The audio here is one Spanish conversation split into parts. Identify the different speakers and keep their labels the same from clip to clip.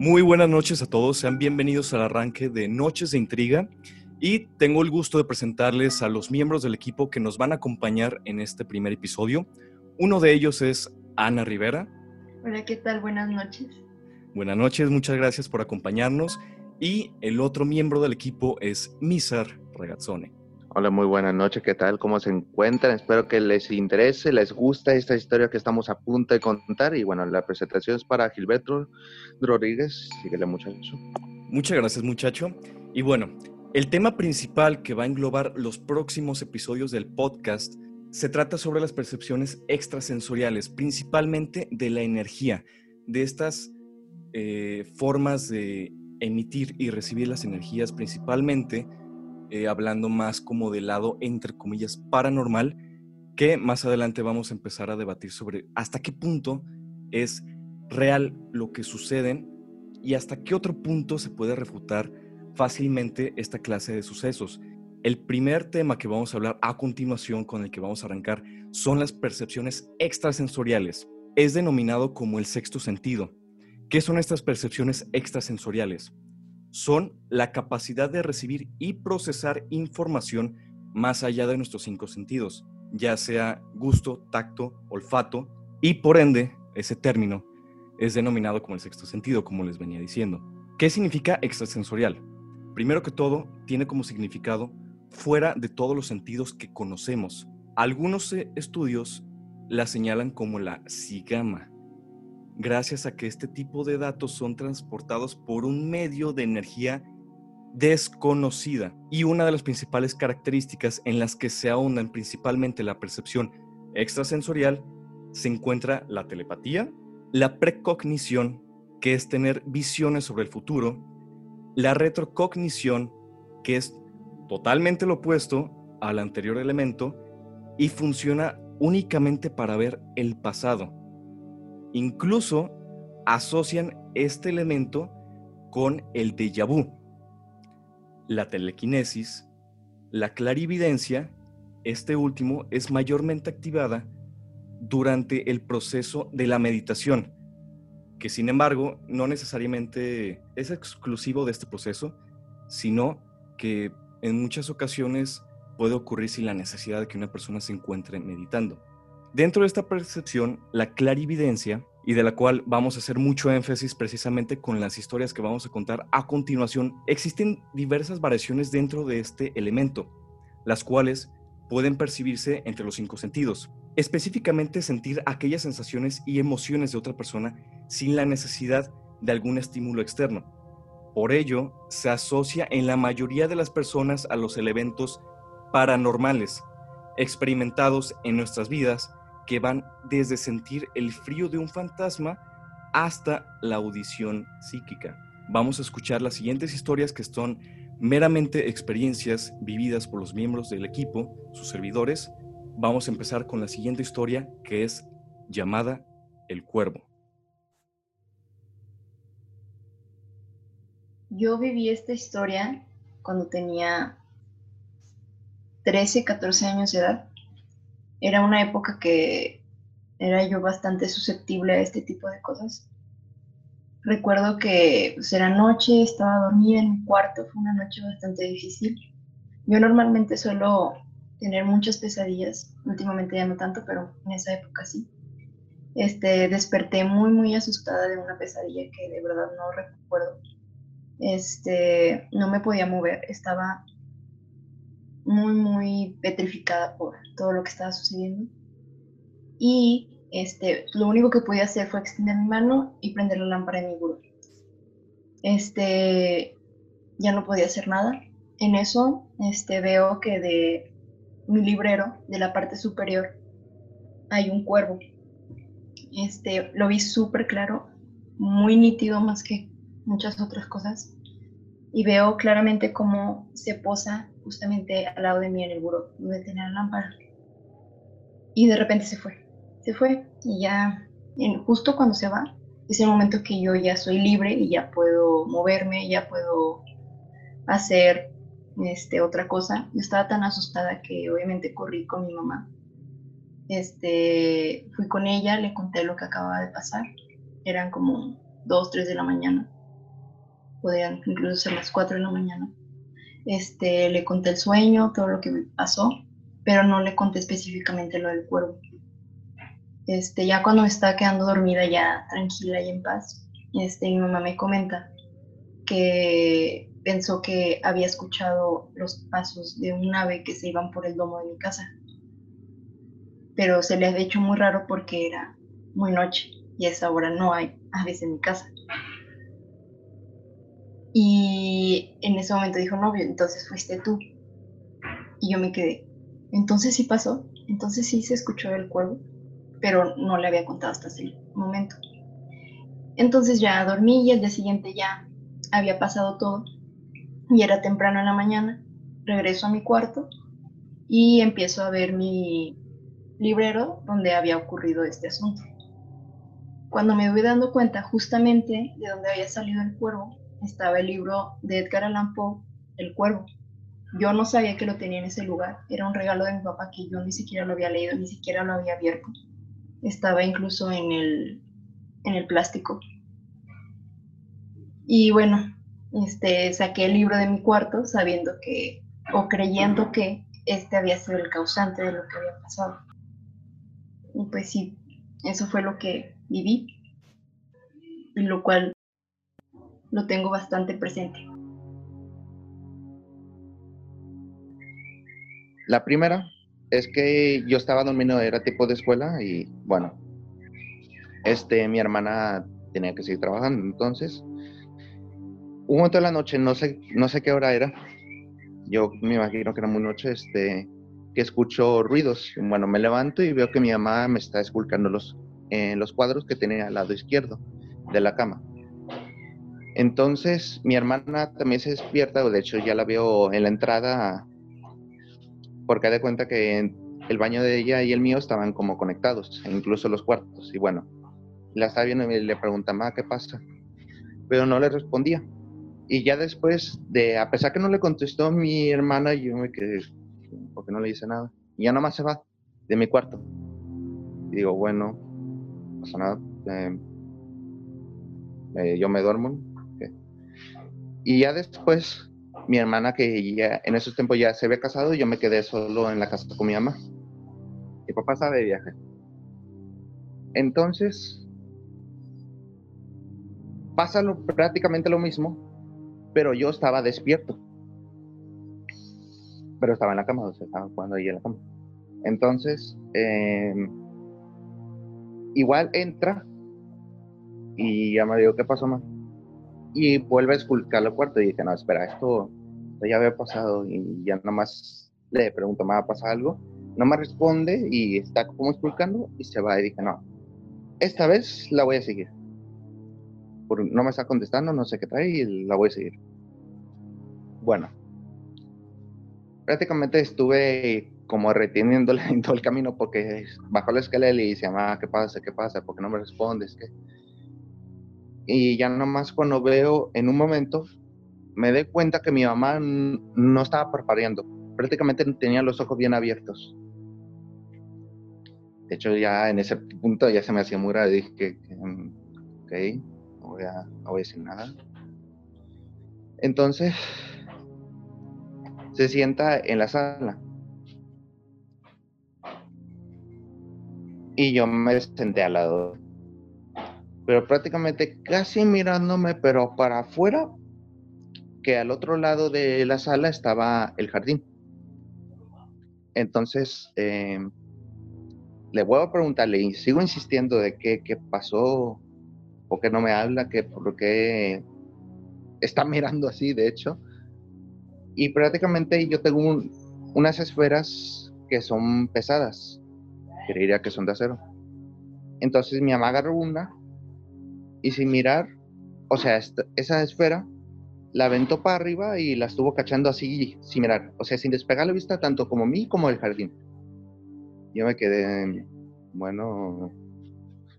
Speaker 1: Muy buenas noches a todos, sean bienvenidos al arranque de Noches de Intriga y tengo el gusto de presentarles a los miembros del equipo que nos van a acompañar en este primer episodio. Uno de ellos es Ana Rivera.
Speaker 2: Hola, ¿qué tal? Buenas noches.
Speaker 1: Buenas noches, muchas gracias por acompañarnos. Y el otro miembro del equipo es Misar Regazzone.
Speaker 3: Hola, muy buenas noches, ¿qué tal? ¿Cómo se encuentran? Espero que les interese, les gusta esta historia que estamos a punto de contar. Y bueno, la presentación es para Gilberto Rodríguez. Síguele, muchacho.
Speaker 1: Muchas gracias, muchacho. Y bueno, el tema principal que va a englobar los próximos episodios del podcast se trata sobre las percepciones extrasensoriales, principalmente de la energía, de estas eh, formas de emitir y recibir las energías, principalmente eh, hablando más como del lado, entre comillas, paranormal, que más adelante vamos a empezar a debatir sobre hasta qué punto es real lo que suceden y hasta qué otro punto se puede refutar fácilmente esta clase de sucesos. El primer tema que vamos a hablar a continuación, con el que vamos a arrancar, son las percepciones extrasensoriales. Es denominado como el sexto sentido. ¿Qué son estas percepciones extrasensoriales? Son la capacidad de recibir y procesar información más allá de nuestros cinco sentidos, ya sea gusto, tacto, olfato, y por ende, ese término es denominado como el sexto sentido, como les venía diciendo. ¿Qué significa extrasensorial? Primero que todo, tiene como significado fuera de todos los sentidos que conocemos. Algunos eh, estudios la señalan como la sigama, gracias a que este tipo de datos son transportados por un medio de energía desconocida. Y una de las principales características en las que se ahondan principalmente la percepción extrasensorial se encuentra la telepatía, la precognición, que es tener visiones sobre el futuro, la retrocognición, que es totalmente lo opuesto al anterior elemento y funciona únicamente para ver el pasado. Incluso asocian este elemento con el déjà vu, la telequinesis, la clarividencia, este último es mayormente activada durante el proceso de la meditación, que sin embargo no necesariamente es exclusivo de este proceso, sino que en muchas ocasiones puede ocurrir sin la necesidad de que una persona se encuentre meditando. Dentro de esta percepción, la clarividencia, y de la cual vamos a hacer mucho énfasis precisamente con las historias que vamos a contar a continuación, existen diversas variaciones dentro de este elemento, las cuales pueden percibirse entre los cinco sentidos. Específicamente sentir aquellas sensaciones y emociones de otra persona sin la necesidad de algún estímulo externo. Por ello, se asocia en la mayoría de las personas a los eventos paranormales experimentados en nuestras vidas que van desde sentir el frío de un fantasma hasta la audición psíquica. Vamos a escuchar las siguientes historias que son meramente experiencias vividas por los miembros del equipo, sus servidores. Vamos a empezar con la siguiente historia que es llamada El Cuervo.
Speaker 2: Yo viví esta historia cuando tenía 13, 14 años de edad era una época que era yo bastante susceptible a este tipo de cosas. Recuerdo que pues, era noche, estaba dormida en mi cuarto, fue una noche bastante difícil. Yo normalmente suelo tener muchas pesadillas, últimamente ya no tanto, pero en esa época sí. Este, desperté muy, muy asustada de una pesadilla que de verdad no recuerdo. Este, no me podía mover, estaba muy, muy petrificada por todo lo que estaba sucediendo. Y este, lo único que podía hacer fue extender mi mano y prender la lámpara en mi buró. Este, ya no podía hacer nada. En eso este, veo que de mi librero, de la parte superior, hay un cuervo. Este, lo vi súper claro, muy nítido más que muchas otras cosas. Y veo claramente cómo se posa justamente al lado de mí en el buró donde tenía la lámpara. Y de repente se fue, se fue y ya, justo cuando se va, es el momento que yo ya soy libre y ya puedo moverme, ya puedo hacer este, otra cosa. Yo estaba tan asustada que obviamente corrí con mi mamá. Este, fui con ella, le conté lo que acababa de pasar. Eran como dos, tres de la mañana. podían incluso ser las 4 de la mañana. Este, le conté el sueño, todo lo que me pasó, pero no le conté específicamente lo del cuervo. Este, ya cuando me estaba quedando dormida, ya tranquila y en paz, este, mi mamá me comenta que pensó que había escuchado los pasos de un ave que se iban por el domo de mi casa. Pero se le había hecho muy raro porque era muy noche y a esa hora no hay aves en mi casa. Y en ese momento dijo, no, entonces fuiste tú. Y yo me quedé, entonces sí pasó, entonces sí se escuchó el cuervo, pero no le había contado hasta ese momento. Entonces ya dormí y el día siguiente ya había pasado todo y era temprano en la mañana. Regreso a mi cuarto y empiezo a ver mi librero donde había ocurrido este asunto. Cuando me voy dando cuenta justamente de donde había salido el cuervo, estaba el libro de Edgar Allan Poe, El Cuervo. Yo no sabía que lo tenía en ese lugar. Era un regalo de mi papá que yo ni siquiera lo había leído, ni siquiera lo había abierto. Estaba incluso en el, en el plástico. Y bueno, este, saqué el libro de mi cuarto sabiendo que, o creyendo que este había sido el causante de lo que había pasado. Y pues sí, eso fue lo que viví, y lo cual lo tengo bastante presente.
Speaker 3: La primera es que yo estaba dormido, era tipo de escuela y bueno, este, mi hermana tenía que seguir trabajando, entonces, un momento de la noche, no sé, no sé qué hora era, yo me imagino que era muy noche, este, que escucho ruidos. Bueno, me levanto y veo que mi mamá me está esculcando los, los cuadros que tenía al lado izquierdo de la cama. Entonces mi hermana también se despierta, de hecho ya la veo en la entrada, porque de cuenta que el baño de ella y el mío estaban como conectados, e incluso los cuartos. Y bueno, la estaba viendo y le pregunta, ¿qué pasa? Pero no le respondía. Y ya después de, a pesar que no le contestó mi hermana, yo me quedé, porque no le dice nada. Y ya nomás se va de mi cuarto. Y digo, bueno, no pasa nada. Eh, eh, yo me duermo. Y ya después, mi hermana, que ya en esos tiempos ya se había casado, yo me quedé solo en la casa con mi mamá. Mi papá sabe de viaje. Entonces, pasa prácticamente lo mismo, pero yo estaba despierto pero estaba en la cama, o sea, estaba jugando ahí en la cama. Entonces, em, igual entra y ya me dijo, ¿qué pasó, más? Y vuelve a esculcar el cuarto y dice, no, espera, esto, ya había pasado y ya nomás le pregunto, ¿me va a pasar algo? No me responde y está como esculcando y se va y dije, no, esta vez la voy a seguir. no me está contestando, no sé qué trae y la voy a seguir. Bueno, prácticamente estuve como reteniéndole en todo el camino porque bajó la escalera y dice, mamá, ¿qué pasa? ¿Qué pasa? ¿Por qué no me respondes? ¿Qué? Y ya nomás cuando veo en un momento, me doy cuenta que mi mamá no estaba parpadeando. Prácticamente tenía los ojos bien abiertos. De hecho, ya en ese punto ya se me hacía muy raro. Dije, ok, no voy a, no voy a decir nada. Entonces, se sienta en la sala. Y yo me senté al lado. Pero prácticamente casi mirándome, pero para afuera, que al otro lado de la sala estaba el jardín. Entonces, em, le vuelvo a preguntarle y sigo insistiendo de qué, qué pasó, o que no me habla, que por qué está mirando así, de hecho. Y prácticamente yo tengo unas esferas que son pesadas, creería que son de acero. Entonces mi mamá agarró una y sin mirar, o sea, esa esfera la aventó para arriba y la estuvo cachando así sin mirar, o sea, sin despegar la vista tanto como mí como el jardín. Yo me quedé, bueno,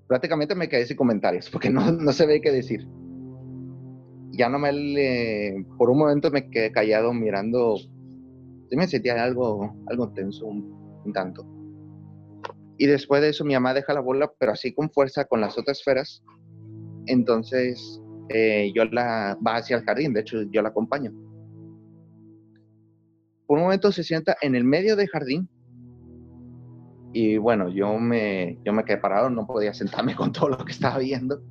Speaker 3: prácticamente me quedé sin comentarios porque no, no se ve qué decir ya no me, por un momento me quedé callado mirando, sí me sentía algo, algo tenso un, tanto. Y después de eso mi mamá deja la bola, pero así con fuerza con las otras esferas. Entonces eh, yo la va hacia el jardín, de hecho yo la acompaño. Por un momento se sienta en el medio del jardín y bueno, yo me, yo me quedé parado, no podía sentarme con todo lo que estaba viendo.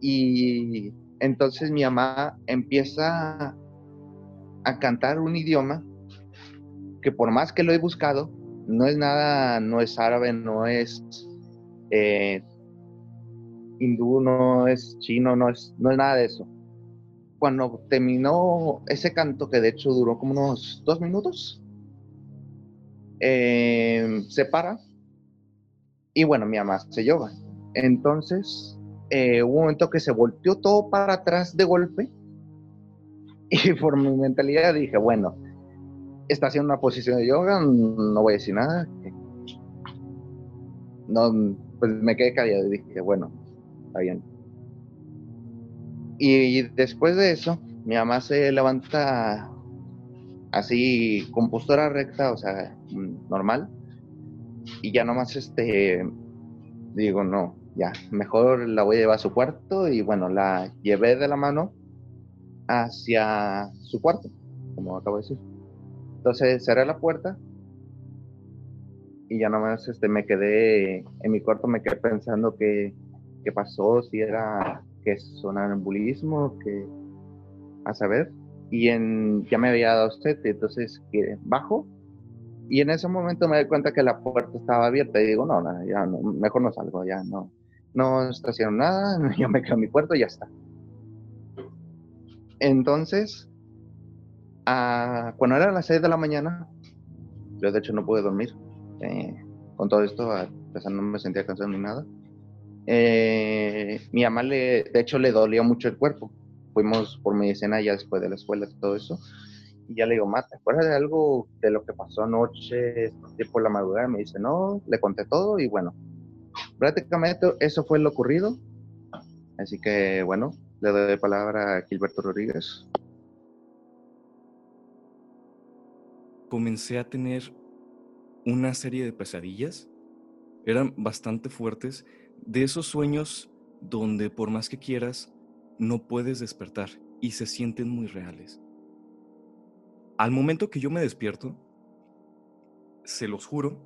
Speaker 3: Y entonces mi mamá empieza a cantar un idioma que por más que lo he buscado, no es nada, no es árabe, no es eh, hindú, no es chino, no es, no es nada de eso. Cuando terminó ese canto, que de hecho duró como unos dos minutos, eh, se para y bueno, mi mamá se yoga. Entonces, eh, hubo un momento que se volteó todo para atrás de golpe y por mi mentalidad dije, bueno, está haciendo una posición de yoga, no voy a decir nada. No, pues me quedé callado y dije, bueno, Y, después de eso, mi mamá se levanta así con postura recta, o sea, normal. Y ya nomás este, digo, no, ya, mejor la voy a llevar a su cuarto y bueno, la llevé de la mano hacia su cuarto, como acabo de decir. Entonces cerré la puerta y ya nomás este, me quedé en mi cuarto, me quedé pensando qué, qué pasó, si era que sonambulismo, que a saber. Y en, ya me había dado usted, entonces bajo y en ese momento me di cuenta que la puerta estaba abierta y digo, no, no ya no, mejor no salgo, ya no, no está haciendo nada, yo me quedo en mi cuarto y ya está. Entonces, cuando eran las 6 de la mañana, yo de hecho no pude dormir. Eh, con todo esto, a pesar no me sentía cansado ni nada. Eh, mi mamá, le, de hecho, le dolía mucho el cuerpo. Fuimos por medicina ya después de la escuela y todo eso. Y ya le digo, ¿te acuerdas de algo de lo que pasó anoche, por la madrugada? Me dice, no, le conté todo y bueno, prácticamente eso fue lo ocurrido. Así que bueno, le doy palabra a Gilberto Rodríguez.
Speaker 1: comencé a tener una serie de pesadillas. Eran bastante fuertes, de esos sueños donde por más que quieras, no puedes despertar y se sienten muy reales. Al momento que yo me despierto, se los juro,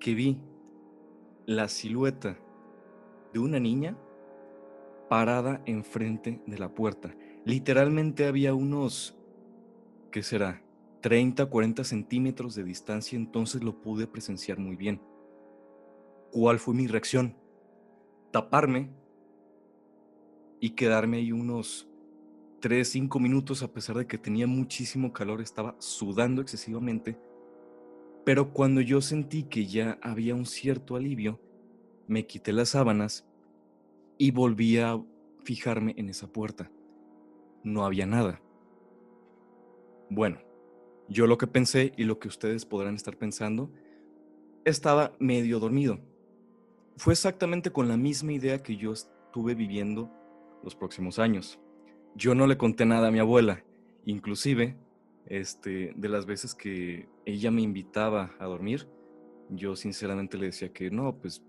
Speaker 1: que vi la silueta de una niña parada enfrente de la puerta. Literalmente había unos, ¿qué será? 30, 40 centímetros de distancia, entonces lo pude presenciar muy bien. ¿Cuál fue mi reacción? Taparme y quedarme ahí unos 3, 5 minutos a pesar de que tenía muchísimo calor, estaba sudando excesivamente. Pero cuando yo sentí que ya había un cierto alivio, me quité las sábanas y volví a fijarme en esa puerta. No había nada. Bueno, yo lo que pensé y lo que ustedes podrán estar pensando, estaba medio dormido. Fue exactamente con la misma idea que yo estuve viviendo los próximos años. Yo no le conté nada a mi abuela, inclusive este, de las veces que ella me invitaba a dormir, yo sinceramente le decía que no, pues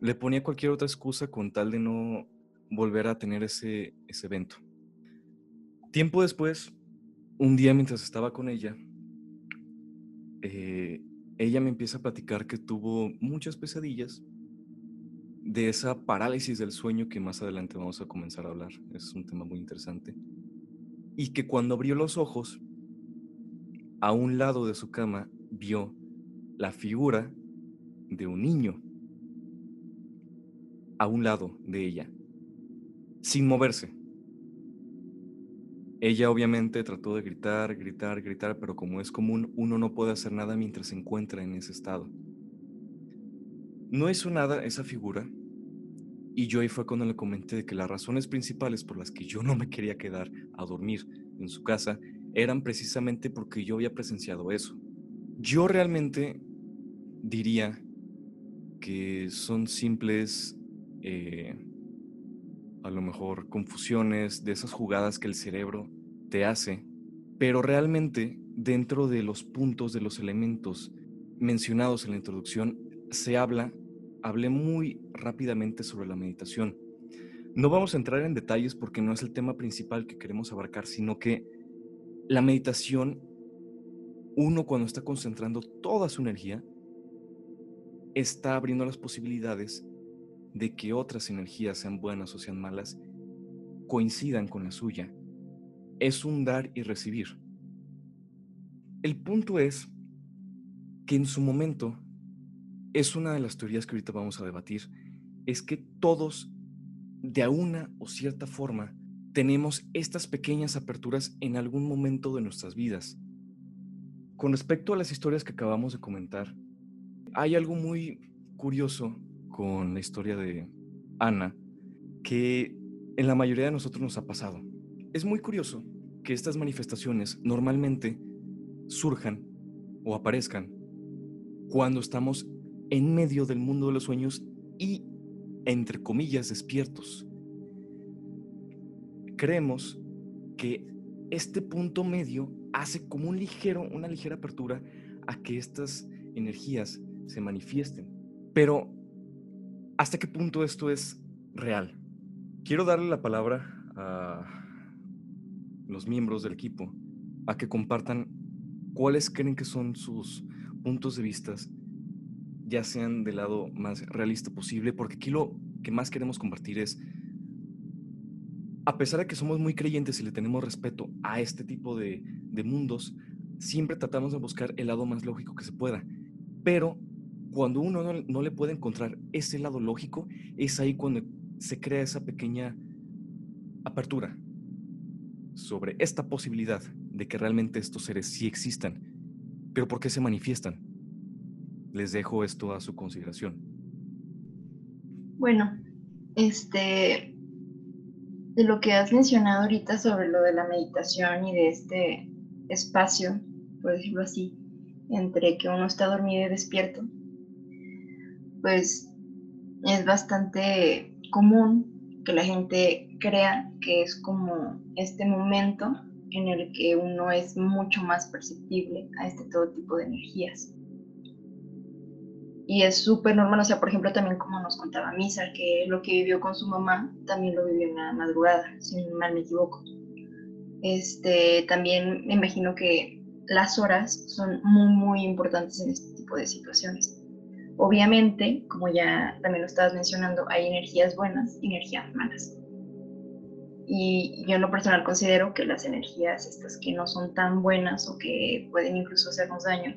Speaker 1: le ponía cualquier otra excusa con tal de no volver a tener ese, ese evento. Tiempo después, un día mientras estaba con ella, eh, ella me empieza a platicar que tuvo muchas pesadillas de esa parálisis del sueño que más adelante vamos a comenzar a hablar. Es un tema muy interesante. Y que cuando abrió los ojos, a un lado de su cama vio la figura de un niño. A un lado de ella, sin moverse. Ella obviamente trató de gritar, gritar, gritar, pero como es común, uno no puede hacer nada mientras se encuentra en ese estado. No hizo nada esa figura y yo ahí fue cuando le comenté de que las razones principales por las que yo no me quería quedar a dormir en su casa eran precisamente porque yo había presenciado eso. Yo realmente diría que son simples eh, a lo mejor confusiones, de esas jugadas que el cerebro te hace, pero realmente dentro de los puntos, de los elementos mencionados en la introducción, se habla, hablé muy rápidamente sobre la meditación. No vamos a entrar en detalles porque no es el tema principal que queremos abarcar, sino que la meditación, uno cuando está concentrando toda su energía, está abriendo las posibilidades de que otras energías, sean buenas o sean malas, coincidan con la suya. Es un dar y recibir. El punto es que en su momento, es una de las teorías que ahorita vamos a debatir, es que todos, de una o cierta forma, tenemos estas pequeñas aperturas en algún momento de nuestras vidas. Con respecto a las historias que acabamos de comentar, hay algo muy curioso con la historia de Ana que en la mayoría de nosotros nos ha pasado. Es muy curioso que estas manifestaciones normalmente surjan o aparezcan cuando estamos en medio del mundo de los sueños y, entre comillas, despiertos. Creemos que este punto medio hace como un ligero, una ligera apertura a que estas energías se manifiesten. Pero, ¿hasta qué punto esto es real? Quiero darle la palabra a los miembros del equipo a que compartan cuáles creen que son sus puntos de vista, ya sean del lado más realista posible, porque aquí lo que más queremos compartir es, a pesar de que somos muy creyentes y le tenemos respeto a este tipo de, de mundos, siempre tratamos de buscar el lado más lógico que se pueda, pero cuando uno no, no, le puede encontrar ese lado lógico, es ahí cuando se crea esa pequeña apertura sobre esta posibilidad de que realmente estos seres sí existan, pero ¿por qué se manifiestan? Les dejo esto a su consideración.
Speaker 2: Bueno, este, de lo que has mencionado ahorita sobre lo de la meditación y de este espacio, por decirlo así, entre que uno está dormido y despierto, pues es bastante común que la gente crea que es como este momento en el que uno es mucho más perceptible a este todo tipo de energías. Y es súper normal, o sea, por ejemplo, también como nos contaba Misa, que lo que vivió con su mamá también lo vivió en la madrugada, si mal me equivoco. Este, también me imagino que las horas son muy, muy importantes en este tipo de situaciones. Obviamente, como ya también lo estabas mencionando, hay energías buenas y energías malas. Y yo en lo personal considero que las energías estas que no son tan buenas o que pueden incluso hacernos daño,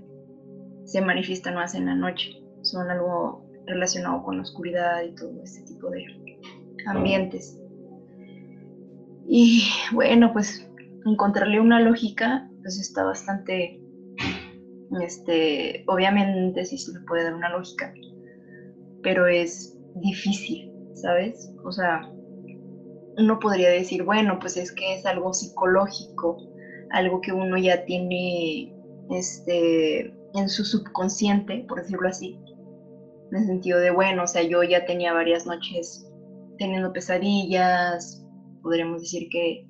Speaker 2: se manifiestan más en la noche. Son algo relacionado con la oscuridad y todo este tipo de ambientes. Y bueno, pues encontrarle una lógica, pues está bastante este, obviamente sí se le puede dar una lógica, pero es difícil, ¿sabes? O sea, uno podría decir, bueno, pues es que es algo psicológico, algo que uno ya tiene este, en su subconsciente, por decirlo así, en el sentido de, bueno, o sea, yo ya tenía varias noches teniendo pesadillas, podríamos decir que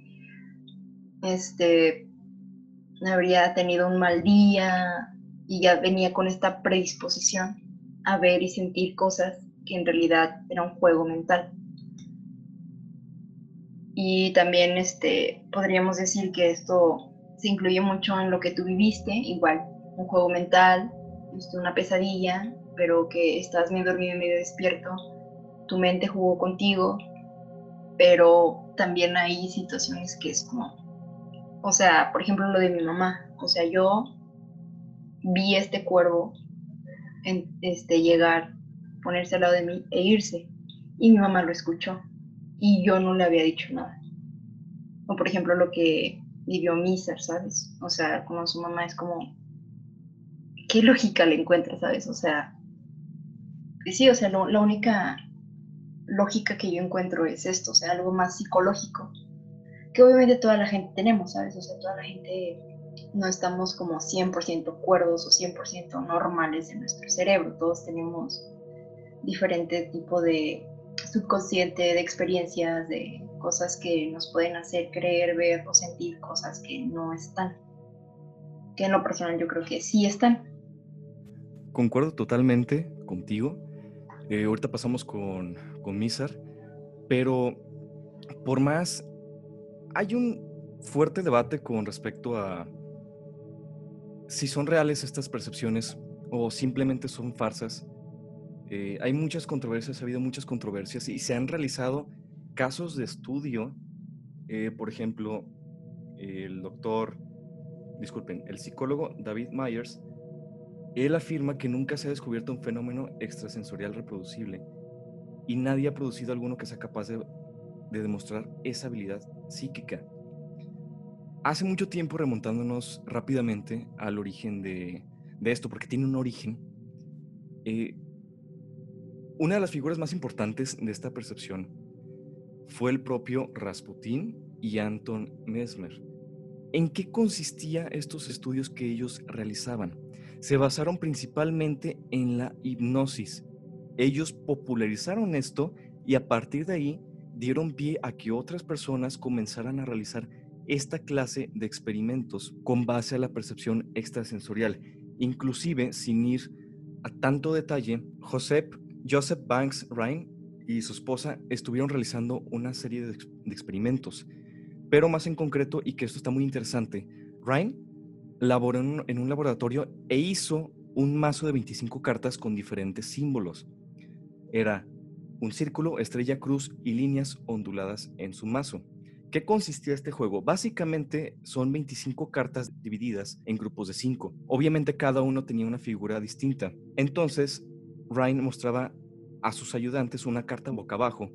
Speaker 2: este, habría tenido un mal día y ya venía con esta predisposición a ver y sentir cosas que en realidad era un juego mental. Y también este, podríamos decir que esto se incluye mucho en lo que tú viviste, igual, un juego mental, una pesadilla, pero que estás medio dormido y medio despierto, tu mente jugó contigo, pero también hay situaciones que es como o sea, por ejemplo, lo de mi mamá. O sea, yo vi este cuervo en, este, llegar, ponerse al lado de mí e irse. Y mi mamá lo escuchó. Y yo no le había dicho nada. O por ejemplo, lo que vivió Miser, ¿sabes? O sea, como su mamá es como... ¿Qué lógica le encuentra, sabes? O sea... Sí, o sea, la única lógica que yo encuentro es esto, o sea, algo más psicológico que obviamente toda la gente tenemos, ¿sabes? O sea, toda la gente no estamos como 100% cuerdos o 100% normales en nuestro cerebro, todos tenemos diferente tipo de subconsciente, de experiencias, de cosas que nos pueden hacer creer, ver o sentir cosas que no están. Que en lo personal yo creo que sí están.
Speaker 1: Concuerdo totalmente contigo. Eh, ahorita pasamos con, con Misar, pero por más, hay un fuerte debate con respecto a si son reales estas percepciones o simplemente son farsas. Eh, hay muchas controversias, ha habido muchas controversias y se han realizado casos de estudio. Eh, por ejemplo, el doctor, disculpen, el psicólogo David Myers, él afirma que nunca se ha descubierto un fenómeno extrasensorial reproducible y nadie ha producido alguno que sea capaz de, de demostrar esa habilidad psíquica. Hace mucho tiempo, remontándonos rápidamente al origen de, esto, porque tiene un origen, eh, una de las figuras más importantes de esta percepción fue el propio Rasputín y Anton Mesmer. ¿En qué consistía estos estudios que ellos realizaban? Se basaron principalmente en la hipnosis. Ellos popularizaron esto y a partir de ahí dieron pie a que otras personas comenzaran a realizar esta clase de experimentos con base a la percepción extrasensorial, inclusive sin ir a tanto detalle, Joseph, Joseph Banks Ryan y su esposa estuvieron realizando una serie de, experimentos, pero más en concreto, y que esto está muy interesante, Ryan laboró en un laboratorio e hizo un mazo de 25 cartas con diferentes símbolos. Era un círculo, estrella, cruz y líneas onduladas en su mazo. ¿Qué consistía este juego? Básicamente son 25 cartas divididas en grupos de 5. Obviamente cada uno tenía una figura distinta. Entonces, Ryan mostraba a sus ayudantes una carta boca abajo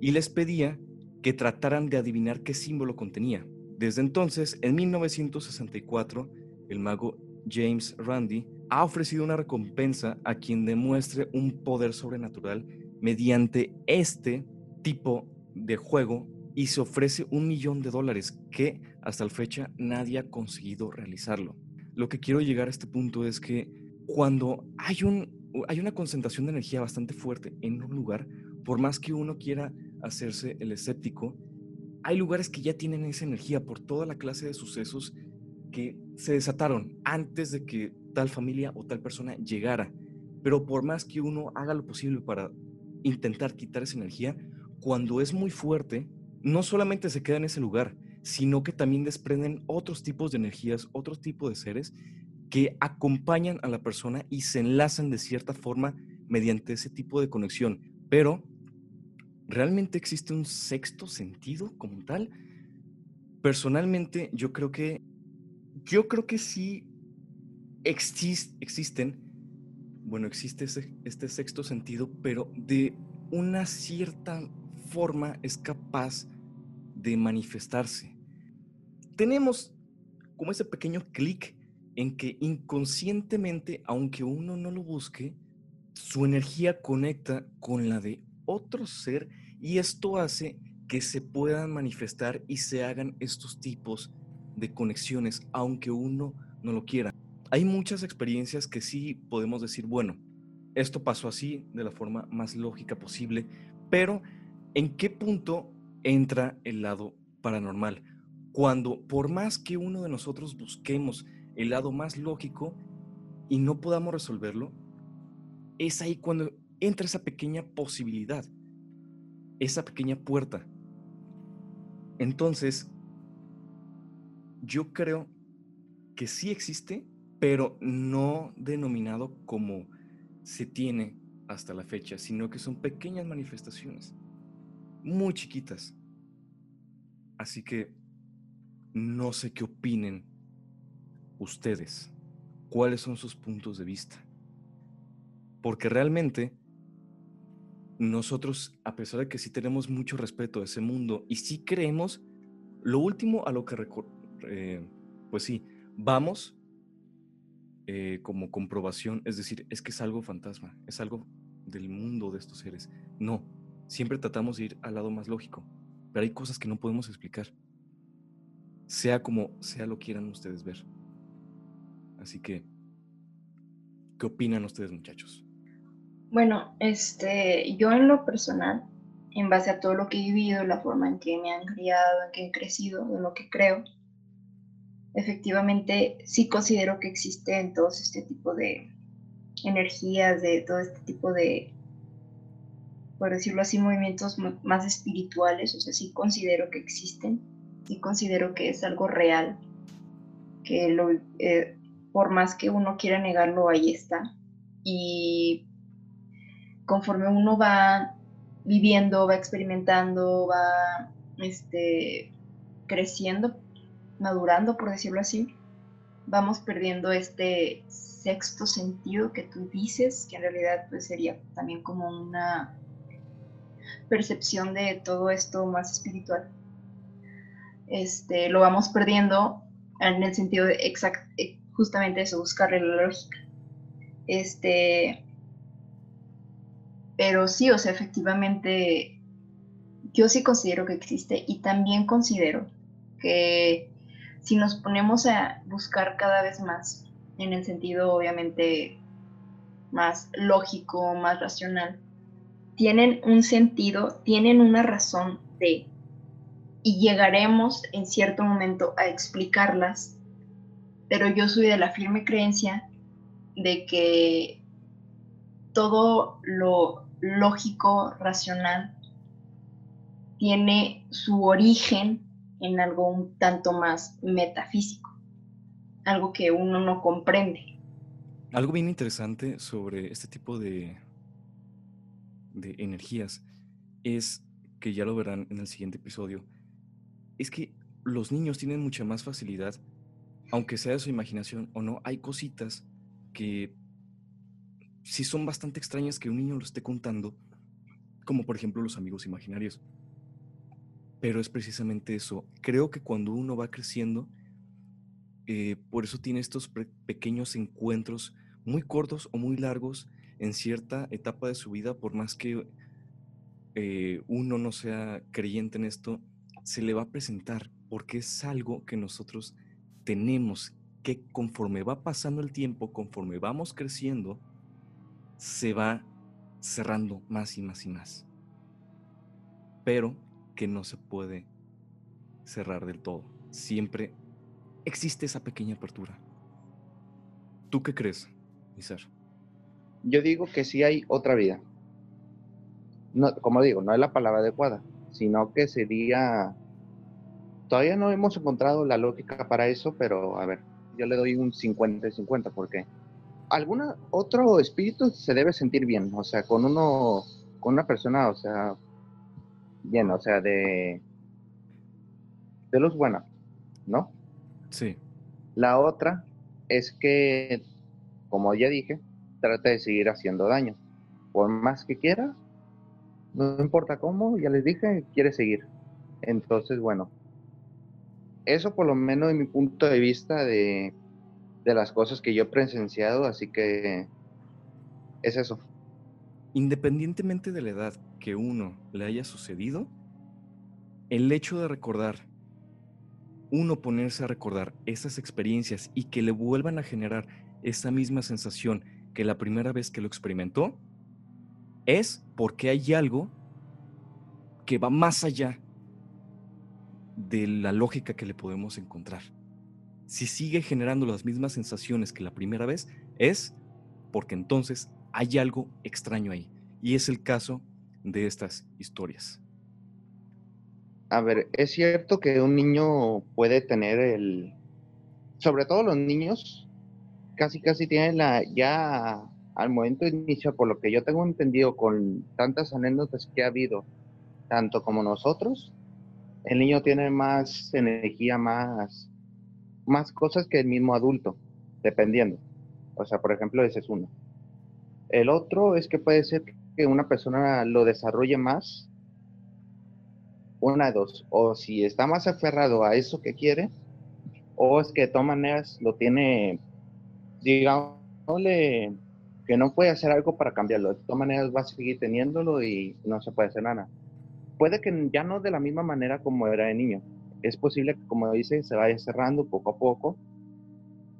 Speaker 1: y les pedía que trataran de adivinar qué símbolo contenía. Desde entonces, en 1964, el mago James Randi ha ofrecido una recompensa a quien demuestre un poder sobrenatural mediante este tipo de juego y se ofrece un millón de dólares que hasta la fecha nadie ha conseguido realizarlo. Lo que quiero llegar a este punto es que cuando hay, un, hay una concentración de energía bastante fuerte en un lugar, por más que uno quiera hacerse el escéptico, hay lugares que ya tienen esa energía por toda la clase de sucesos que se desataron antes de que tal familia o tal persona llegara. Pero por más que uno haga lo posible para intentar quitar esa energía, cuando es muy fuerte, no solamente se queda en ese lugar, sino que también desprenden otros tipos de energías, otros tipos de seres que acompañan a la persona y se enlazan de cierta forma mediante ese tipo de conexión. Pero, ¿realmente existe un sexto sentido como tal? Personalmente, yo creo que, yo creo que sí existen, bueno, existe este sexto sentido, pero de una cierta forma es capaz de manifestarse. Tenemos como ese pequeño clic en que inconscientemente, aunque uno no lo busque, su energía conecta con la de otro ser y esto hace que se puedan manifestar y se hagan estos tipos de conexiones, aunque uno no lo quiera. Hay muchas experiencias que sí podemos decir, bueno, esto pasó así de la forma más lógica posible, pero ¿En qué punto entra el lado paranormal? Cuando por más que uno de nosotros busquemos el lado más lógico y no podamos resolverlo, es ahí cuando entra esa pequeña posibilidad, esa pequeña puerta. Entonces, yo creo que sí existe, pero no denominado como se tiene hasta la fecha, sino que son pequeñas manifestaciones muy chiquitas. Así que no sé qué opinen ustedes, cuáles son sus puntos de vista. Porque realmente nosotros, a pesar de que sí tenemos mucho respeto a ese mundo y sí creemos, lo último a lo que, eh, pues sí, vamos eh, como comprobación, es decir, es que es algo fantasma, es algo del mundo de estos seres. No, siempre tratamos de ir al lado más lógico, pero hay cosas que no podemos explicar, sea como sea lo quieran ustedes ver. Así que, ¿qué opinan ustedes muchachos?
Speaker 2: Bueno, este, yo en lo personal, en base a todo lo que he vivido, la forma en que me han criado, en que he crecido, en lo que creo, efectivamente sí considero que existen todos este tipo de energías, de todo este tipo de por decirlo así, movimientos más espirituales, o sea, sí considero que existen, sí considero que es algo real, que lo, eh, por más que uno quiera negarlo, ahí está. Y conforme uno va viviendo, va experimentando, va este, creciendo, madurando, por decirlo así, vamos perdiendo este sexto sentido que tú dices, que en realidad pues, sería también como una percepción de todo esto más espiritual. Este, lo vamos perdiendo en el sentido de exact, eh, justamente eso, buscarle la lógica. Este, pero sí, o sea, efectivamente, yo sí considero que existe y también considero que si nos ponemos a buscar cada vez más, en el sentido obviamente más lógico, más racional, tienen un sentido, tienen una razón de, y llegaremos en cierto momento a explicarlas, pero yo soy de la firme creencia de que todo lo lógico, racional, tiene su origen en algo un tanto más metafísico, algo que uno no comprende.
Speaker 1: Algo bien interesante sobre este tipo de, de energías es que ya lo verán en el siguiente episodio, es que los niños tienen mucha más facilidad, aunque sea de su imaginación o no, hay cositas que sí son bastante extrañas que un niño lo esté contando, como por ejemplo los amigos imaginarios. Pero es precisamente eso. Creo que cuando uno va creciendo, eh, por eso tiene estos pequeños encuentros muy cortos o muy largos en cierta etapa de su vida, por más que eh, uno no sea creyente en esto, se le va a presentar, porque es algo que nosotros tenemos que conforme va pasando el tiempo, conforme vamos creciendo, se va cerrando más y más y más. Pero que no se puede cerrar del todo. Siempre existe esa pequeña apertura. ¿Tú qué crees, Isar?
Speaker 3: Yo digo que sí hay otra vida. No, como digo, no es la palabra adecuada, sino que sería... Todavía no hemos encontrado la lógica para eso, pero a ver, yo le doy un 50-50 porque alguna otro espíritu se debe sentir bien, o sea, con uno, con una persona, o sea, bien, o sea, de, de luz buena, ¿no?
Speaker 1: Sí.
Speaker 3: La otra es que, como ya dije, trata de seguir haciendo daño. Por más que quiera, no importa cómo, ya les dije, quiere seguir. Entonces, bueno, eso por lo menos de mi punto de vista de, de las cosas que yo he presenciado, así que es eso.
Speaker 1: Independientemente de la edad que uno le haya sucedido, el hecho de recordar, uno ponerse a recordar esas experiencias y que le vuelvan a generar esa misma sensación que la primera vez que lo experimentó, es porque hay algo que va más allá de la lógica que le podemos encontrar. Si sigue generando las mismas sensaciones que la primera vez, es porque entonces hay algo extraño ahí. Y es el caso de estas historias.
Speaker 3: A ver, es cierto que un niño puede tener el, sobre todo los niños, casi casi tienen la, ya al momento de inicio, por lo que yo tengo entendido con tantas anécdotas que ha habido, tanto como nosotros, el niño tiene más energía, más, más cosas que el mismo adulto, dependiendo. O sea, por ejemplo, ese es uno. El otro es que puede ser que una persona lo desarrolle más, una de dos, o si está más aferrado a eso que quiere, o es que de todas maneras lo tiene, digámosle, que no puede hacer algo para cambiarlo, de todas maneras va a seguir teniéndolo y no se puede hacer nada. Puede que ya no de la misma manera como era de niño, es posible que, como dice, se vaya cerrando poco a poco,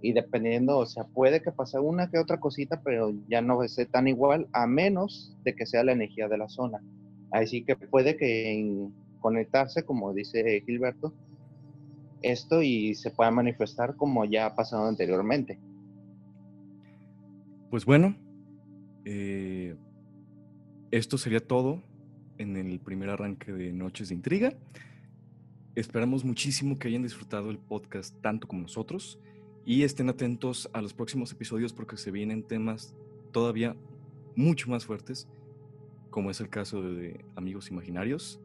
Speaker 3: y dependiendo, o sea, puede que pase una que otra cosita, pero ya no ser tan igual, a menos de que sea la energía de la zona. Así que puede que conectarse, como dice Gilberto, esto y se pueda manifestar como ya ha pasado anteriormente.
Speaker 1: Pues bueno, eh, esto sería todo en el primer arranque de Noches de Intriga. Esperamos muchísimo que hayan disfrutado el podcast tanto como nosotros y estén atentos a los próximos episodios porque se vienen temas todavía mucho más fuertes, como es el caso de Amigos Imaginarios.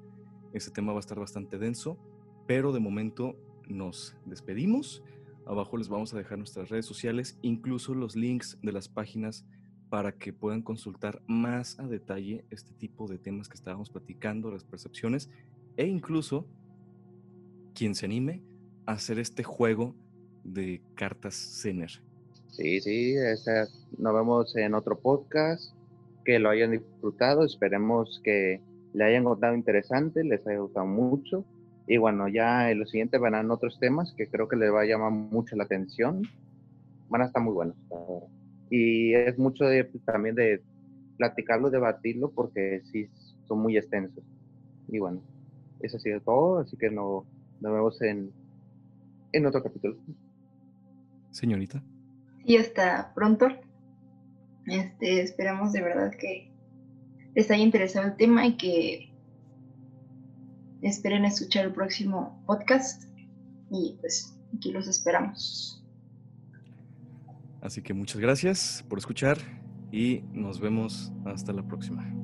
Speaker 1: Este tema va a estar bastante denso, pero de momento nos despedimos. Abajo les vamos a dejar nuestras redes sociales, incluso los links de las páginas para que puedan consultar más a detalle este tipo de temas que estábamos platicando, las percepciones, e incluso quien se anime a hacer este juego de cartas Zener.
Speaker 3: Sí, sí, nos vemos en otro podcast, que lo hayan disfrutado, esperemos que le hayan gustado interesante, les haya gustado mucho. Y bueno, ya en lo siguiente verán otros temas que creo que les va a llamar mucho la atención. Van a estar muy buenos. Y es mucho de, también de platicarlo, debatirlo, porque sí son muy extensos. Y bueno, eso ha sido todo, así que no, nos vemos en, en otro capítulo.
Speaker 1: Señorita.
Speaker 2: Y hasta pronto. Este, esperamos de verdad que les haya interesado el tema y que esperen escuchar el próximo podcast. Y pues aquí los esperamos.
Speaker 1: Así que muchas gracias por escuchar y nos vemos hasta la próxima.